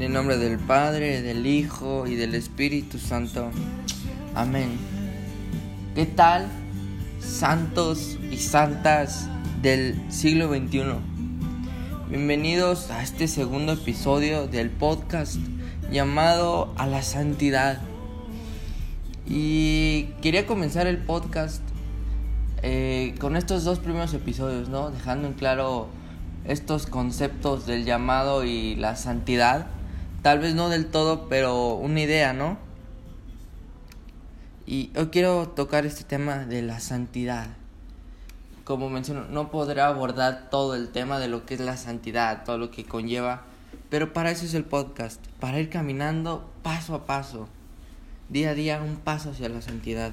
En el nombre del Padre, del Hijo y del Espíritu Santo. Amén. ¿Qué tal, santos y santas del siglo XXI? Bienvenidos a este segundo episodio del podcast llamado A la Santidad. Y quería comenzar el podcast eh, con estos dos primeros episodios, ¿no? Dejando en claro estos conceptos del llamado y la santidad. Tal vez no del todo, pero una idea, ¿no? Y hoy quiero tocar este tema de la santidad. Como menciono, no podré abordar todo el tema de lo que es la santidad, todo lo que conlleva, pero para eso es el podcast, para ir caminando paso a paso, día a día un paso hacia la santidad.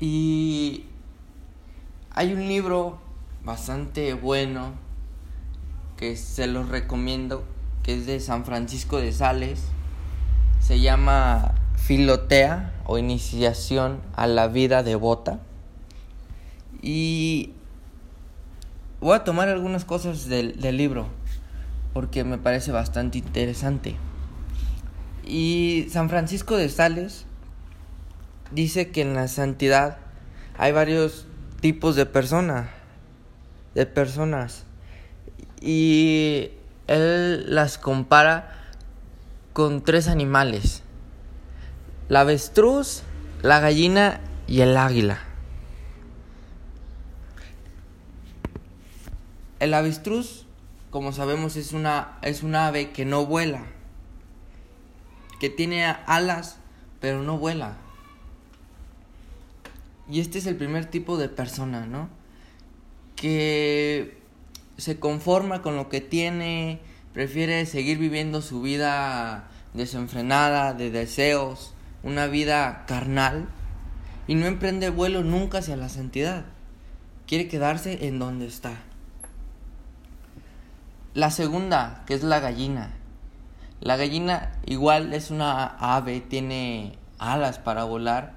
Y hay un libro bastante bueno que se los recomiendo, que es de San Francisco de Sales. Se llama Filotea o Iniciación a la Vida Devota. Y voy a tomar algunas cosas del, del libro porque me parece bastante interesante. Y San Francisco de Sales dice que en la santidad hay varios tipos de personas, de personas y él las compara con tres animales: la avestruz, la gallina y el águila. El avestruz, como sabemos, es una es un ave que no vuela, que tiene alas, pero no vuela. Y este es el primer tipo de persona, ¿no? Que se conforma con lo que tiene, prefiere seguir viviendo su vida desenfrenada, de deseos, una vida carnal, y no emprende vuelo nunca hacia la santidad. Quiere quedarse en donde está. La segunda, que es la gallina. La gallina igual es una ave, tiene alas para volar,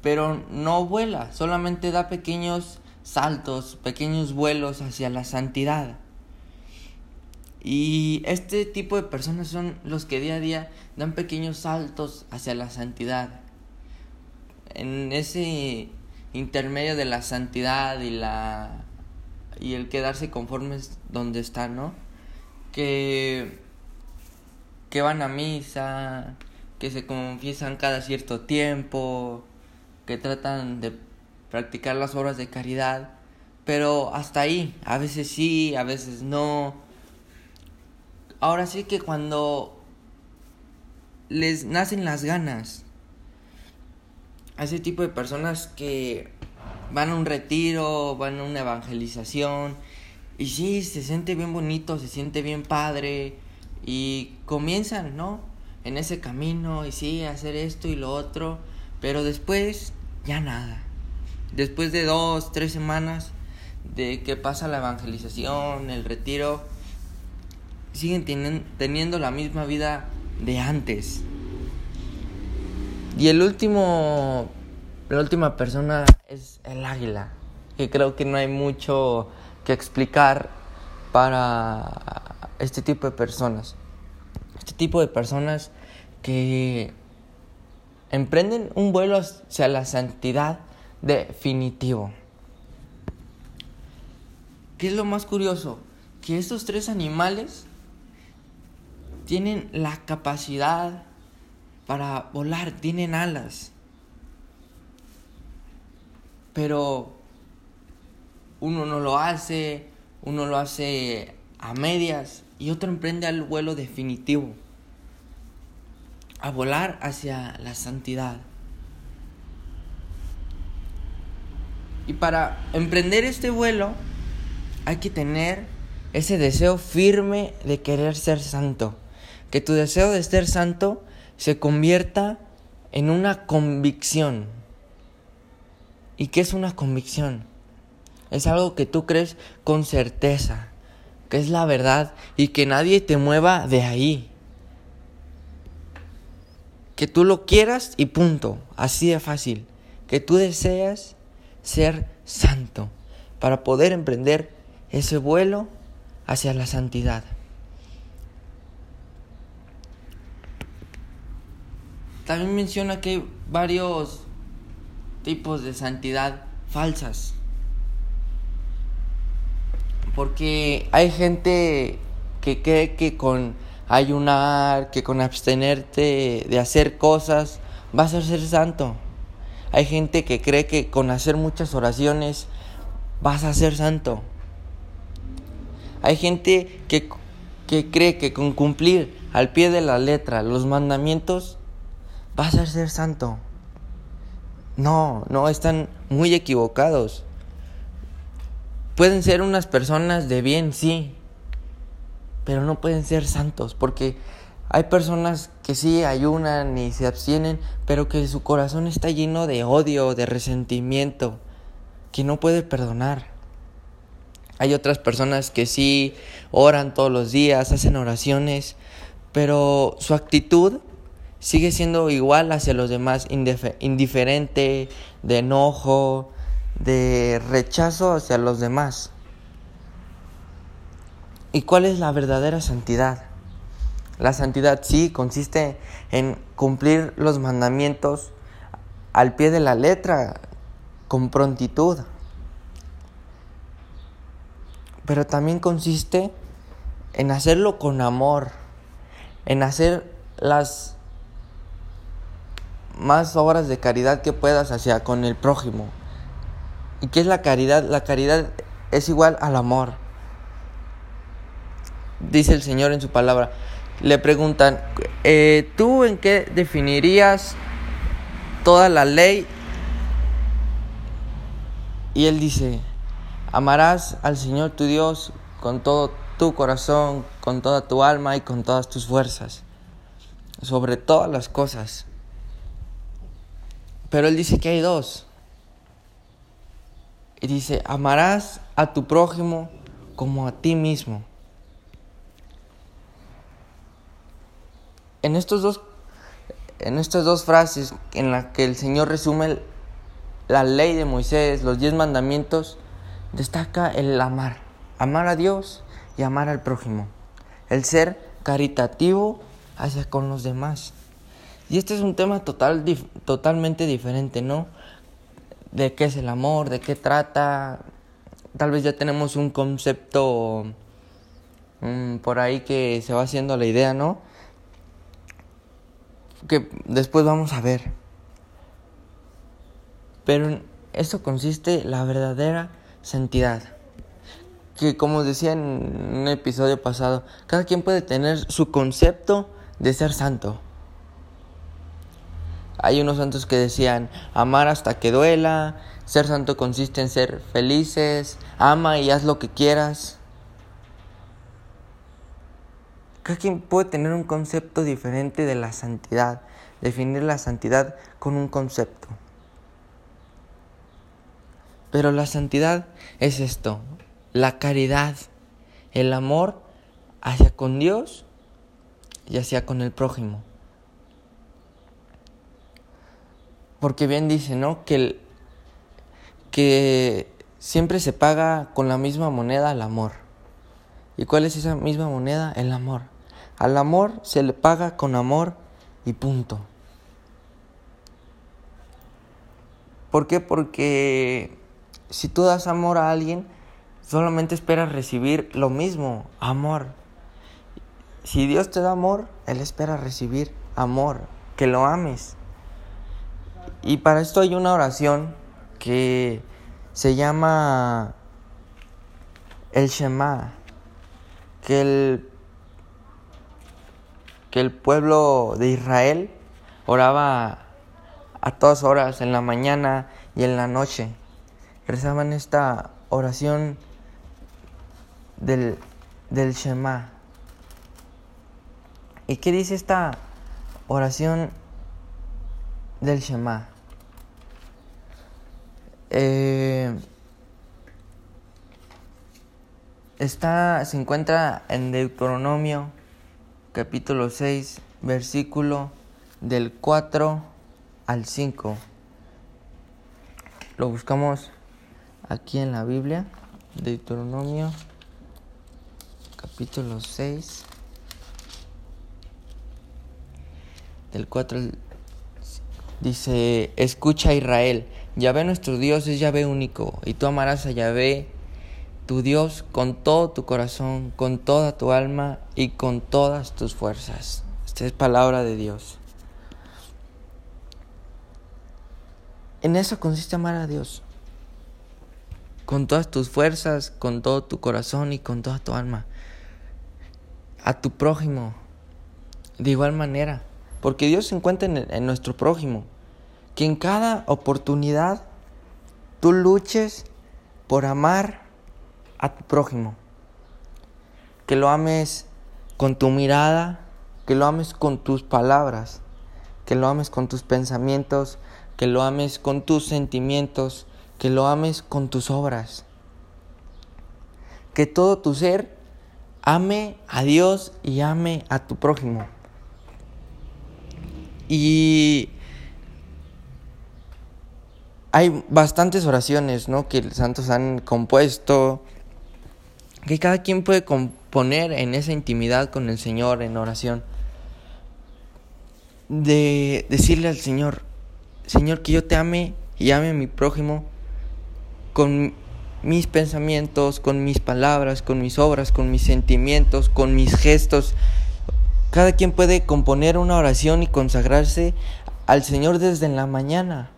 pero no vuela, solamente da pequeños saltos, pequeños vuelos hacia la santidad. Y este tipo de personas son los que día a día dan pequeños saltos hacia la santidad. En ese intermedio de la santidad y la y el quedarse conformes donde están, ¿no? Que que van a misa, que se confiesan cada cierto tiempo, que tratan de practicar las obras de caridad, pero hasta ahí, a veces sí, a veces no. Ahora sí que cuando les nacen las ganas, a ese tipo de personas que van a un retiro, van a una evangelización, y sí, se siente bien bonito, se siente bien padre, y comienzan, ¿no? En ese camino, y sí, hacer esto y lo otro, pero después ya nada. Después de dos, tres semanas de que pasa la evangelización, el retiro, siguen teniendo la misma vida de antes. Y el último, la última persona es el águila, que creo que no hay mucho que explicar para este tipo de personas. Este tipo de personas que emprenden un vuelo hacia la santidad definitivo. ¿Qué es lo más curioso? Que estos tres animales tienen la capacidad para volar, tienen alas. Pero uno no lo hace, uno lo hace a medias y otro emprende el vuelo definitivo a volar hacia la santidad. Y para emprender este vuelo hay que tener ese deseo firme de querer ser santo. Que tu deseo de ser santo se convierta en una convicción. ¿Y qué es una convicción? Es algo que tú crees con certeza, que es la verdad y que nadie te mueva de ahí que tú lo quieras y punto, así de fácil, que tú deseas ser santo, para poder emprender ese vuelo hacia la santidad. También menciona que hay varios tipos de santidad falsas. Porque hay gente que cree que con ayunar, que con abstenerte de hacer cosas, vas a ser santo. Hay gente que cree que con hacer muchas oraciones vas a ser santo. Hay gente que, que cree que con cumplir al pie de la letra los mandamientos vas a ser santo. No, no, están muy equivocados. Pueden ser unas personas de bien, sí, pero no pueden ser santos, porque hay personas que sí ayunan y se abstienen, pero que su corazón está lleno de odio, de resentimiento, que no puede perdonar. Hay otras personas que sí oran todos los días, hacen oraciones, pero su actitud sigue siendo igual hacia los demás, indiferente, de enojo, de rechazo hacia los demás. ¿Y cuál es la verdadera santidad? La santidad sí consiste en cumplir los mandamientos al pie de la letra, con prontitud. Pero también consiste en hacerlo con amor, en hacer las más obras de caridad que puedas hacia con el prójimo. ¿Y qué es la caridad? La caridad es igual al amor. Dice el Señor en su palabra. Le preguntan, eh, ¿tú en qué definirías toda la ley? Y él dice, amarás al Señor tu Dios con todo tu corazón, con toda tu alma y con todas tus fuerzas, sobre todas las cosas. Pero él dice que hay dos. Y dice, amarás a tu prójimo como a ti mismo. En, estos dos, en estas dos frases en las que el Señor resume la ley de Moisés, los diez mandamientos, destaca el amar. Amar a Dios y amar al prójimo. El ser caritativo hacia con los demás. Y este es un tema total, totalmente diferente, ¿no? De qué es el amor, de qué trata. Tal vez ya tenemos un concepto mm, por ahí que se va haciendo la idea, ¿no? Que después vamos a ver. Pero en esto consiste la verdadera santidad. Que como decía en un episodio pasado, cada quien puede tener su concepto de ser santo. Hay unos santos que decían amar hasta que duela, ser santo consiste en ser felices, ama y haz lo que quieras. Cada quien puede tener un concepto diferente de la santidad, definir la santidad con un concepto. Pero la santidad es esto, la caridad, el amor hacia con Dios y hacia con el prójimo. Porque bien dice, ¿no? Que, que siempre se paga con la misma moneda al amor. ¿Y cuál es esa misma moneda? El amor. Al amor se le paga con amor y punto. ¿Por qué? Porque si tú das amor a alguien, solamente esperas recibir lo mismo, amor. Si Dios te da amor, Él espera recibir amor, que lo ames. Y para esto hay una oración que se llama el Shema, que el, que el pueblo de Israel oraba a todas horas, en la mañana y en la noche. Rezaban esta oración del, del Shema. ¿Y qué dice esta oración del Shema. Eh, está, se encuentra en Deuteronomio capítulo 6, versículo del 4 al 5. Lo buscamos aquí en la Biblia, Deuteronomio capítulo 6, del 4 al Dice, escucha Israel, Yahvé nuestro Dios es Yahvé único, y tú amarás a Yahvé tu Dios con todo tu corazón, con toda tu alma y con todas tus fuerzas. Esta es palabra de Dios. En eso consiste amar a Dios. Con todas tus fuerzas, con todo tu corazón y con toda tu alma. A tu prójimo. De igual manera. Porque Dios se encuentra en, en nuestro prójimo. Que en cada oportunidad tú luches por amar a tu prójimo. Que lo ames con tu mirada, que lo ames con tus palabras, que lo ames con tus pensamientos, que lo ames con tus sentimientos, que lo ames con tus obras. Que todo tu ser ame a Dios y ame a tu prójimo. Y hay bastantes oraciones, ¿no? Que los santos han compuesto, que cada quien puede componer en esa intimidad con el Señor en oración. De decirle al Señor, Señor, que yo te ame y ame a mi prójimo con mis pensamientos, con mis palabras, con mis obras, con mis sentimientos, con mis gestos. Cada quien puede componer una oración y consagrarse al Señor desde la mañana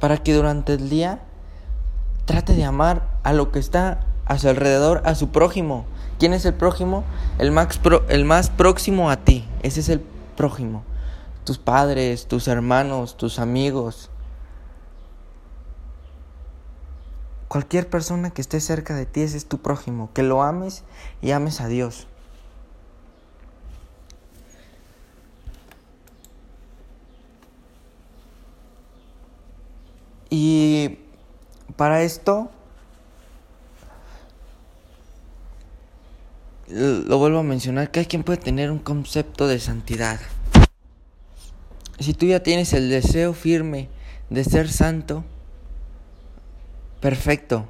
para que durante el día trate de amar a lo que está a su alrededor, a su prójimo. ¿Quién es el prójimo? El más, el más próximo a ti. Ese es el prójimo. Tus padres, tus hermanos, tus amigos. Cualquier persona que esté cerca de ti, ese es tu prójimo. Que lo ames y ames a Dios. Y para esto lo vuelvo a mencionar, cada quien puede tener un concepto de santidad. Si tú ya tienes el deseo firme de ser santo, perfecto.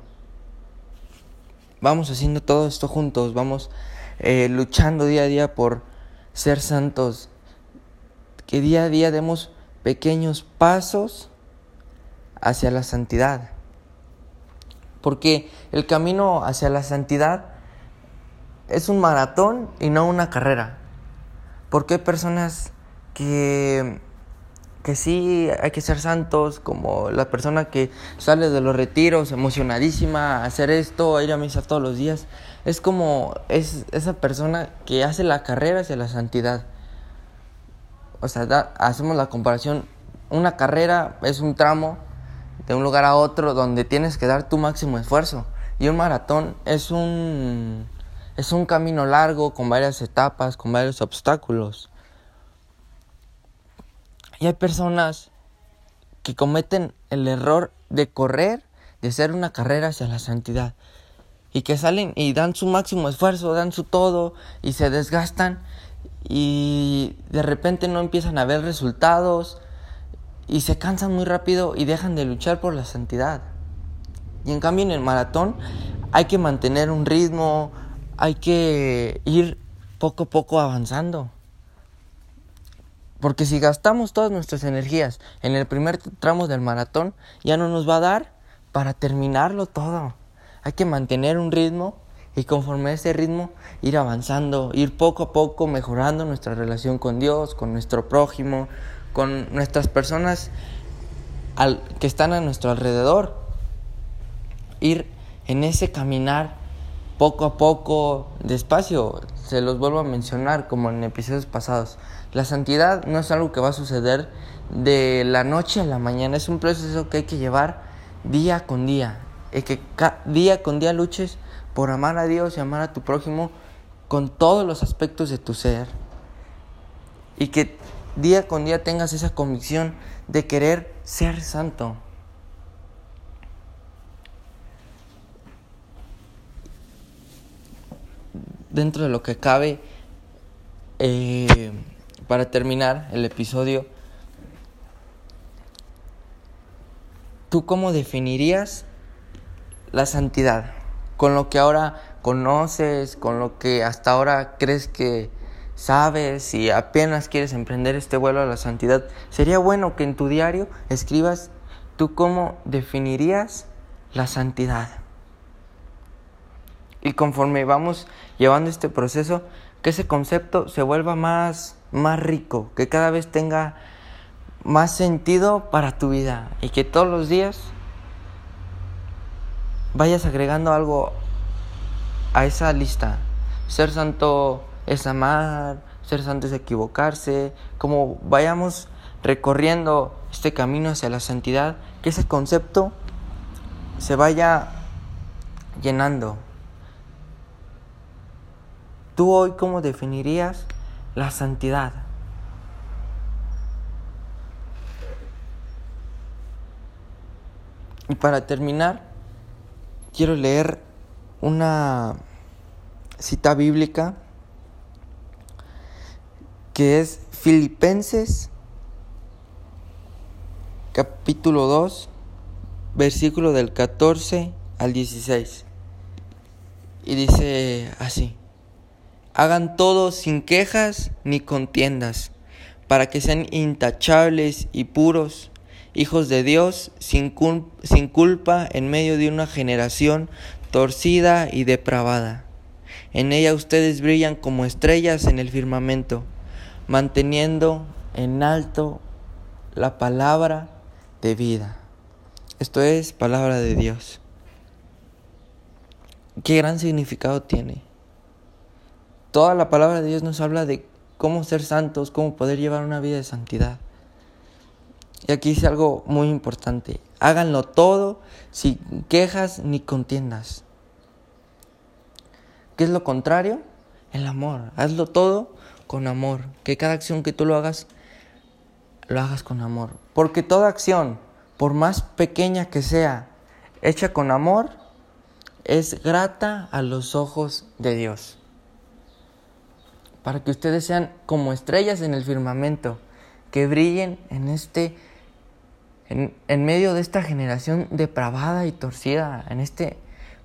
Vamos haciendo todo esto juntos, vamos eh, luchando día a día por ser santos. Que día a día demos pequeños pasos hacia la santidad. Porque el camino hacia la santidad es un maratón y no una carrera. Porque hay personas que, que sí hay que ser santos, como la persona que sale de los retiros emocionadísima a hacer esto, a ir a misa todos los días. Es como es esa persona que hace la carrera hacia la santidad. O sea, hacemos la comparación. Una carrera es un tramo de un lugar a otro donde tienes que dar tu máximo esfuerzo. Y un maratón es un es un camino largo con varias etapas, con varios obstáculos. Y hay personas que cometen el error de correr, de hacer una carrera hacia la santidad. Y que salen y dan su máximo esfuerzo, dan su todo y se desgastan y de repente no empiezan a ver resultados y se cansan muy rápido y dejan de luchar por la santidad. Y en cambio en el maratón hay que mantener un ritmo, hay que ir poco a poco avanzando. Porque si gastamos todas nuestras energías en el primer tramo del maratón, ya no nos va a dar para terminarlo todo. Hay que mantener un ritmo y conforme a ese ritmo ir avanzando, ir poco a poco mejorando nuestra relación con Dios, con nuestro prójimo, con nuestras personas que están a nuestro alrededor. Ir en ese caminar poco a poco, despacio, se los vuelvo a mencionar como en episodios pasados. La santidad no es algo que va a suceder de la noche a la mañana, es un proceso que hay que llevar día con día, y que día con día luches por amar a Dios y amar a tu prójimo con todos los aspectos de tu ser. Y que día con día tengas esa convicción de querer ser santo. Dentro de lo que cabe, eh, para terminar el episodio, ¿tú cómo definirías la santidad? Con lo que ahora conoces, con lo que hasta ahora crees que, sabes, si apenas quieres emprender este vuelo a la santidad, sería bueno que en tu diario escribas tú cómo definirías la santidad. Y conforme vamos llevando este proceso, que ese concepto se vuelva más, más rico, que cada vez tenga más sentido para tu vida y que todos los días vayas agregando algo a esa lista. Ser santo es amar, ser santo es equivocarse, como vayamos recorriendo este camino hacia la santidad, que ese concepto se vaya llenando. ¿Tú hoy cómo definirías la santidad? Y para terminar, quiero leer una cita bíblica que es Filipenses capítulo 2, versículo del 14 al 16. Y dice así, hagan todo sin quejas ni contiendas, para que sean intachables y puros, hijos de Dios, sin, sin culpa en medio de una generación torcida y depravada. En ella ustedes brillan como estrellas en el firmamento, manteniendo en alto la palabra de vida. Esto es palabra de Dios. ¿Qué gran significado tiene? Toda la palabra de Dios nos habla de cómo ser santos, cómo poder llevar una vida de santidad. Y aquí dice algo muy importante. Háganlo todo sin quejas ni contiendas. ¿Qué es lo contrario? El amor. Hazlo todo con amor. Que cada acción que tú lo hagas, lo hagas con amor. Porque toda acción, por más pequeña que sea, hecha con amor, es grata a los ojos de Dios. Para que ustedes sean como estrellas en el firmamento, que brillen en este en, medio de esta generación depravada y torcida, en este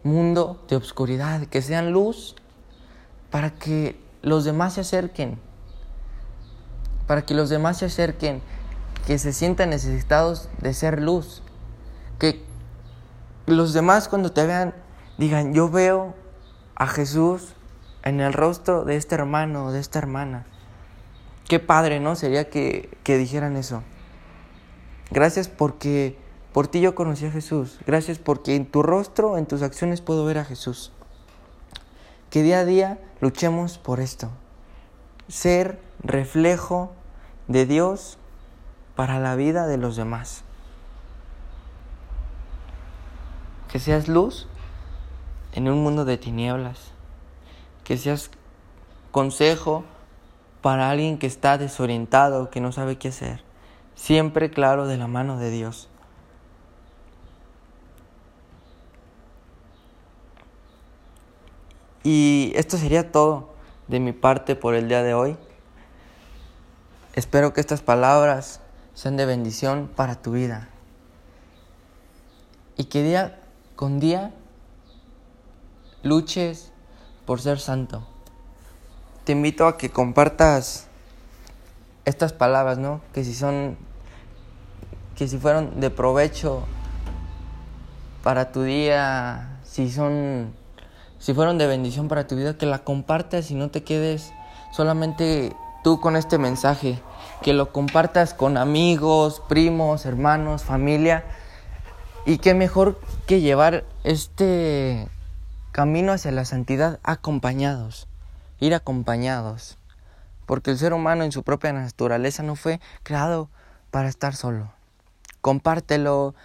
mundo de obscuridad, que sean luz para que los demás se acerquen, para que los demás se acerquen, que se sientan necesitados de ser luz, que los demás cuando te vean digan, yo veo a Jesús en el rostro de este hermano o de esta hermana. Qué padre, ¿no? Sería que, que dijeran eso. Gracias porque por ti yo conocí a Jesús. Gracias porque en tu rostro, en tus acciones puedo ver a Jesús. Que día a día luchemos por esto. Ser reflejo de Dios para la vida de los demás. Que seas luz en un mundo de tinieblas. Que seas consejo para alguien que está desorientado, que no sabe qué hacer siempre claro de la mano de Dios. Y esto sería todo de mi parte por el día de hoy. Espero que estas palabras sean de bendición para tu vida. Y que día con día luches por ser santo. Te invito a que compartas estas palabras, ¿no? Que si son que si fueron de provecho para tu día, si son si fueron de bendición para tu vida, que la compartas y no te quedes solamente tú con este mensaje, que lo compartas con amigos, primos, hermanos, familia. Y qué mejor que llevar este camino hacia la santidad acompañados, ir acompañados. Porque el ser humano en su propia naturaleza no fue creado para estar solo compártelo,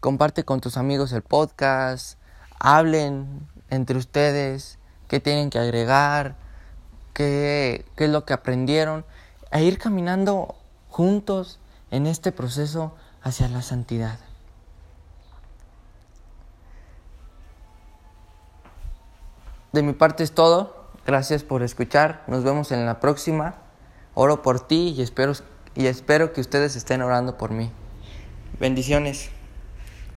comparte con tus amigos el podcast, hablen entre ustedes qué tienen que agregar, qué, qué es lo que aprendieron, e ir caminando juntos en este proceso hacia la santidad. De mi parte es todo. Gracias por escuchar. Nos vemos en la próxima. Oro por ti y espero, y espero que ustedes estén orando por mí. Bendiciones.